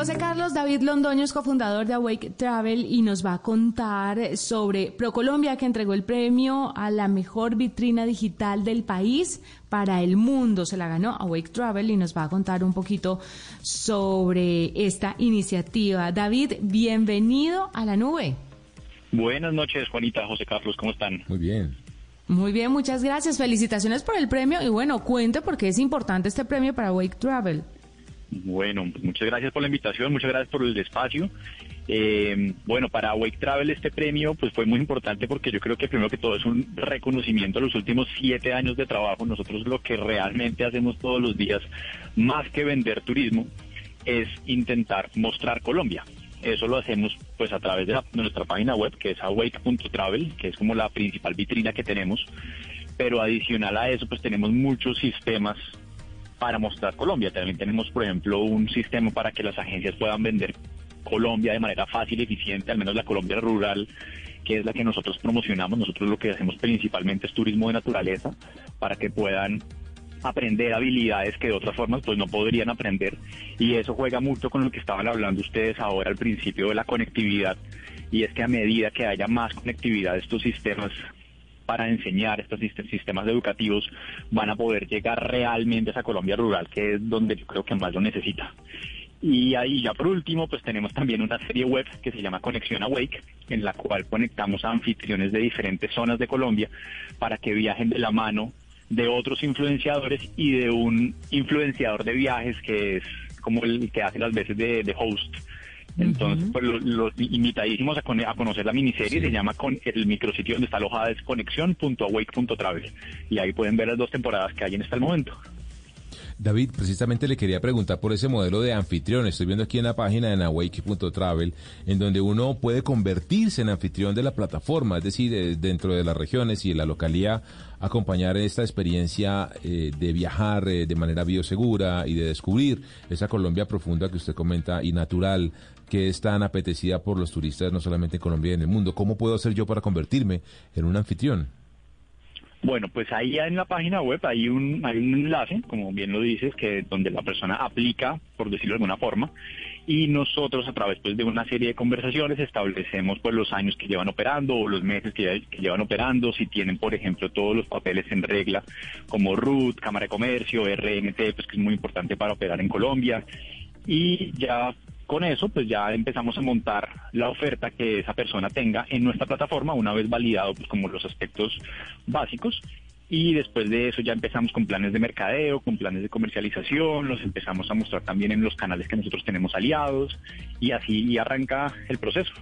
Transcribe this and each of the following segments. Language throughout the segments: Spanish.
José Carlos David Londoño es cofundador de Awake Travel y nos va a contar sobre ProColombia que entregó el premio a la mejor vitrina digital del país para el mundo. Se la ganó Awake Travel y nos va a contar un poquito sobre esta iniciativa. David, bienvenido a la nube. Buenas noches, Juanita, José Carlos, ¿cómo están? Muy bien. Muy bien, muchas gracias. Felicitaciones por el premio y bueno, cuente por qué es importante este premio para Awake Travel. Bueno, muchas gracias por la invitación, muchas gracias por el espacio. Eh, bueno, para Wake Travel este premio pues fue muy importante porque yo creo que primero que todo es un reconocimiento a los últimos siete años de trabajo. Nosotros lo que realmente hacemos todos los días, más que vender turismo, es intentar mostrar Colombia. Eso lo hacemos pues a través de, nuestra página web que es awake.travel, que es como la principal vitrina que tenemos. Pero adicional a eso pues tenemos muchos sistemas para mostrar Colombia. También tenemos, por ejemplo, un sistema para que las agencias puedan vender Colombia de manera fácil y eficiente, al menos la Colombia rural, que es la que nosotros promocionamos. Nosotros lo que hacemos principalmente es turismo de naturaleza, para que puedan aprender habilidades que de otras formas pues no podrían aprender y eso juega mucho con lo que estaban hablando ustedes ahora al principio de la conectividad y es que a medida que haya más conectividad estos sistemas para enseñar estos sistemas educativos van a poder llegar realmente a esa Colombia rural, que es donde yo creo que más lo necesita. Y ahí ya por último, pues tenemos también una serie web que se llama Conexión Awake, en la cual conectamos a anfitriones de diferentes zonas de Colombia para que viajen de la mano de otros influenciadores y de un influenciador de viajes que es como el que hace las veces de, de host entonces, pues los, invitadísimos a, a, conocer la miniserie se llama con el micrositio donde está alojada es conexión.awake.travel y ahí pueden ver las dos temporadas que hay en este momento. David, precisamente le quería preguntar por ese modelo de anfitrión. Estoy viendo aquí en la página en awake.travel, en donde uno puede convertirse en anfitrión de la plataforma, es decir, dentro de las regiones y en la localidad, acompañar esta experiencia eh, de viajar eh, de manera biosegura y de descubrir esa Colombia profunda que usted comenta y natural que es tan apetecida por los turistas no solamente en Colombia y en el mundo. ¿Cómo puedo hacer yo para convertirme en un anfitrión? Bueno, pues ahí en la página web hay un, hay un enlace, como bien lo dices, que donde la persona aplica, por decirlo de alguna forma, y nosotros a través pues, de una serie de conversaciones establecemos pues los años que llevan operando o los meses que, que llevan operando, si tienen por ejemplo todos los papeles en regla como RUT, Cámara de Comercio, RNT, pues que es muy importante para operar en Colombia y ya con eso, pues ya empezamos a montar la oferta que esa persona tenga en nuestra plataforma, una vez validado pues, como los aspectos básicos. Y después de eso ya empezamos con planes de mercadeo, con planes de comercialización, los empezamos a mostrar también en los canales que nosotros tenemos aliados y así arranca el proceso.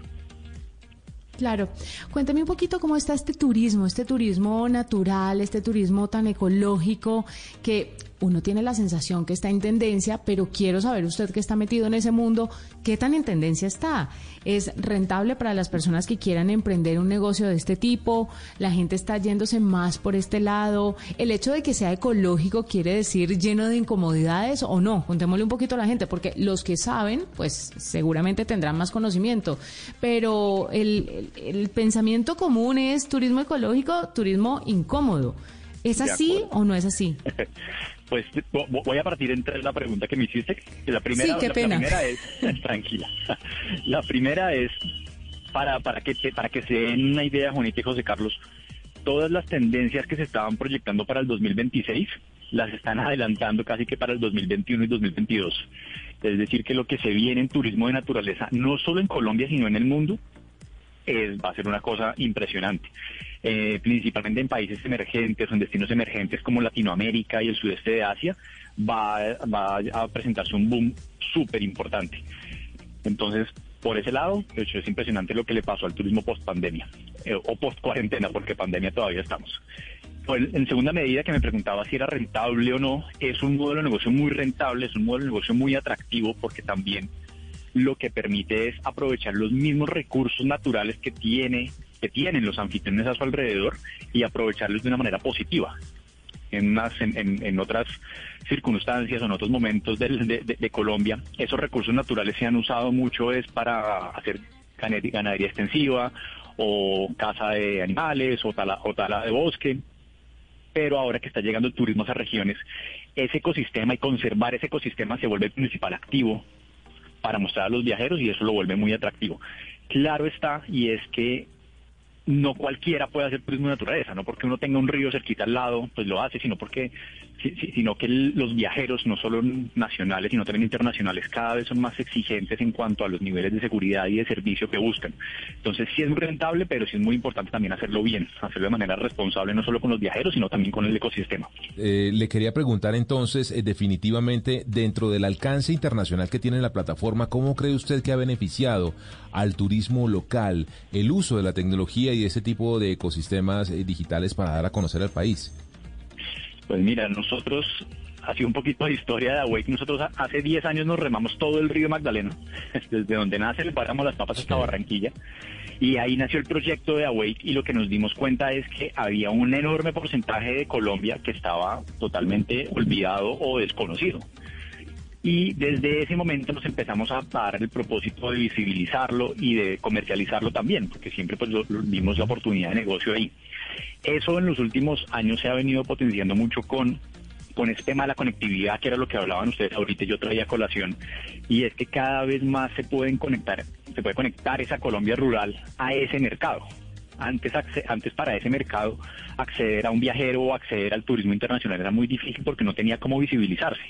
Claro. Cuéntame un poquito cómo está este turismo, este turismo natural, este turismo tan ecológico que uno tiene la sensación que está en tendencia, pero quiero saber usted que está metido en ese mundo, ¿qué tan en tendencia está? ¿Es rentable para las personas que quieran emprender un negocio de este tipo? ¿La gente está yéndose más por este lado? ¿El hecho de que sea ecológico quiere decir lleno de incomodidades o no? Contémosle un poquito a la gente, porque los que saben, pues seguramente tendrán más conocimiento, pero el, el, pensamiento común es turismo ecológico, turismo incómodo. ¿Es así o no es así? Pues voy a partir entre la pregunta que me hiciste. La primera, sí, qué pena. la primera es, tranquila, la primera es para, para, que, para que se den una idea, Juanita y José Carlos, todas las tendencias que se estaban proyectando para el 2026 las están adelantando casi que para el 2021 y 2022. Es decir, que lo que se viene en turismo de naturaleza, no solo en Colombia, sino en el mundo, es, va a ser una cosa impresionante. Eh, principalmente en países emergentes o en destinos emergentes como Latinoamérica y el sudeste de Asia, va, a presentarse un boom súper importante. Entonces, por ese lado, de hecho, es impresionante lo que le pasó al turismo post pandemia eh, o post cuarentena, porque pandemia todavía estamos. Pues, en segunda medida, que me preguntaba si era rentable o no, es un modelo de negocio muy rentable, es un modelo de negocio muy atractivo porque también lo que permite es aprovechar los mismos recursos naturales que tiene que tienen los anfitriones a su alrededor y aprovecharlos de una manera positiva. En, unas, en, otras circunstancias o en otros momentos de, Colombia, esos recursos naturales se han usado mucho es para hacer ganadería extensiva o caza de animales o tala, o tala de bosque. Pero ahora que está llegando el turismo a esas regiones, ese ecosistema y conservar ese ecosistema se vuelve el principal activo para mostrar a los viajeros y eso lo vuelve muy atractivo. Claro está, y es que no cualquiera puede hacer turismo de naturaleza, no porque uno tenga un río cerquita al lado, pues lo hace, sino porque sino que los viajeros, no solo nacionales, sino también internacionales, cada vez son más exigentes en cuanto a los niveles de seguridad y de servicio que buscan. Entonces sí es rentable, pero sí es muy importante también hacerlo bien, hacerlo de manera responsable, no solo con los viajeros, sino también con el ecosistema. Eh, le quería preguntar entonces, eh, definitivamente, dentro del alcance internacional que tiene la plataforma, ¿cómo cree usted que ha beneficiado al turismo local el uso de la tecnología y ese tipo de ecosistemas eh, digitales para dar a conocer al país? Pues mira, nosotros, así un poquito de historia de Awake, nosotros hace 10 años nos remamos todo el río Magdalena, desde donde nace le paramos las papas hasta Barranquilla, y ahí nació el proyecto de Awake y lo que nos dimos cuenta es que había un enorme porcentaje de Colombia que estaba totalmente olvidado o desconocido. Y desde ese momento nos empezamos a dar el propósito de visibilizarlo y de comercializarlo también, porque siempre pues vimos la oportunidad de negocio ahí. Eso en los últimos años se ha venido potenciando mucho con con este tema de la conectividad, que era lo que hablaban ustedes ahorita, yo traía colación, y es que cada vez más se pueden conectar, se puede conectar esa Colombia rural a ese mercado. Antes, antes para ese mercado acceder a un viajero o acceder al turismo internacional era muy difícil porque no tenía cómo visibilizarse.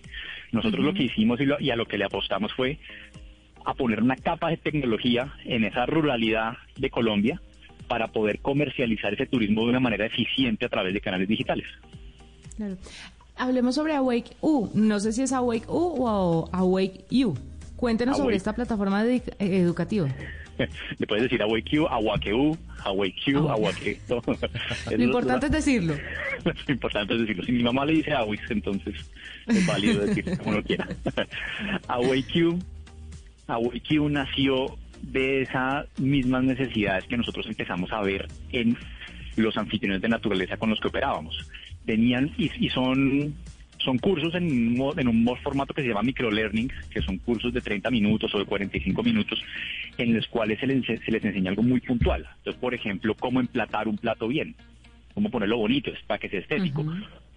Nosotros lo que hicimos y, y a lo que le apostamos fue a poner una capa de tecnología en esa ruralidad de Colombia para poder comercializar ese turismo de una manera eficiente a través de canales digitales. Claro. Hablemos sobre Awake U. No sé si es Awake U o Awake U. Cuéntenos sobre esta plataforma educativa. Le puedes decir Awake U, Awake U, Awake U, Awake. Lo importante es decirlo. Lo importante es decirlo. Si mi mamá le dice Awake, entonces es válido decirlo como uno quiera. Awake U, Awake U nació de esas mismas necesidades que nosotros empezamos a ver en los anfitriones de naturaleza con los que operábamos. Tenían y, son son cursos en, en un formato que se llama microlearning, que son cursos de 30 minutos o de 45 minutos, en los cuales se les, se les enseña algo muy puntual. Entonces, por ejemplo, cómo emplatar un plato bien, cómo ponerlo bonito, para que sea estético,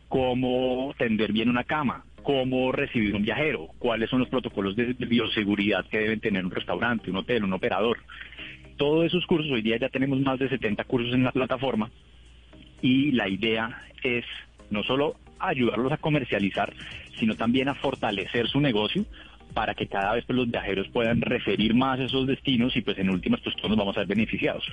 cómo tender bien una cama, cómo recibir un viajero, cuáles son los protocolos de, bioseguridad que deben tener un restaurante, un hotel, un operador. Todos esos cursos, hoy día ya tenemos más de 70 cursos en la plataforma y la idea es no solo ayudarlos a comercializar, sino también a fortalecer su negocio para que cada vez pues, los viajeros puedan referir más esos destinos y pues en últimas pues todos nos vamos a ver beneficiados.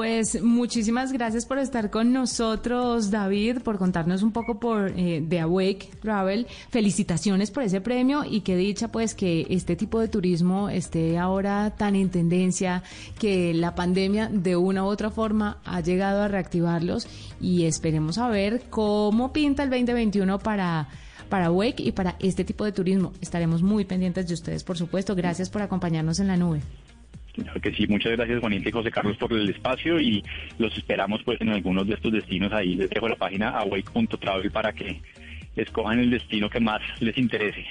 Pues muchísimas gracias por estar con nosotros, David, por contarnos un poco por eh, de Awake Travel. Felicitaciones por ese premio y qué dicha pues que este tipo de turismo esté ahora tan en tendencia, que la pandemia de una u otra forma ha llegado a reactivarlos y esperemos a ver cómo pinta el 2021 para para Wake y para este tipo de turismo. Estaremos muy pendientes de ustedes, por supuesto. Gracias por acompañarnos en la nube. Claro que sí, muchas gracias Juanita y José Carlos por el espacio y los esperamos pues en algunos de estos destinos. Ahí les dejo la página awake.travel para que escojan el destino que más les interese.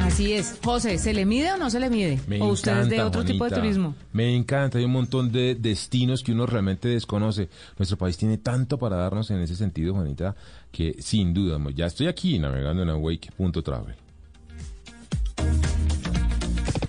Así es. José, ¿se le mide o no se le mide? ¿O ustedes de otro tipo de turismo? Me encanta, hay un montón de destinos que uno realmente desconoce. Nuestro país tiene tanto para darnos en ese sentido, Juanita, que sin duda, ya estoy aquí navegando en awake.travel.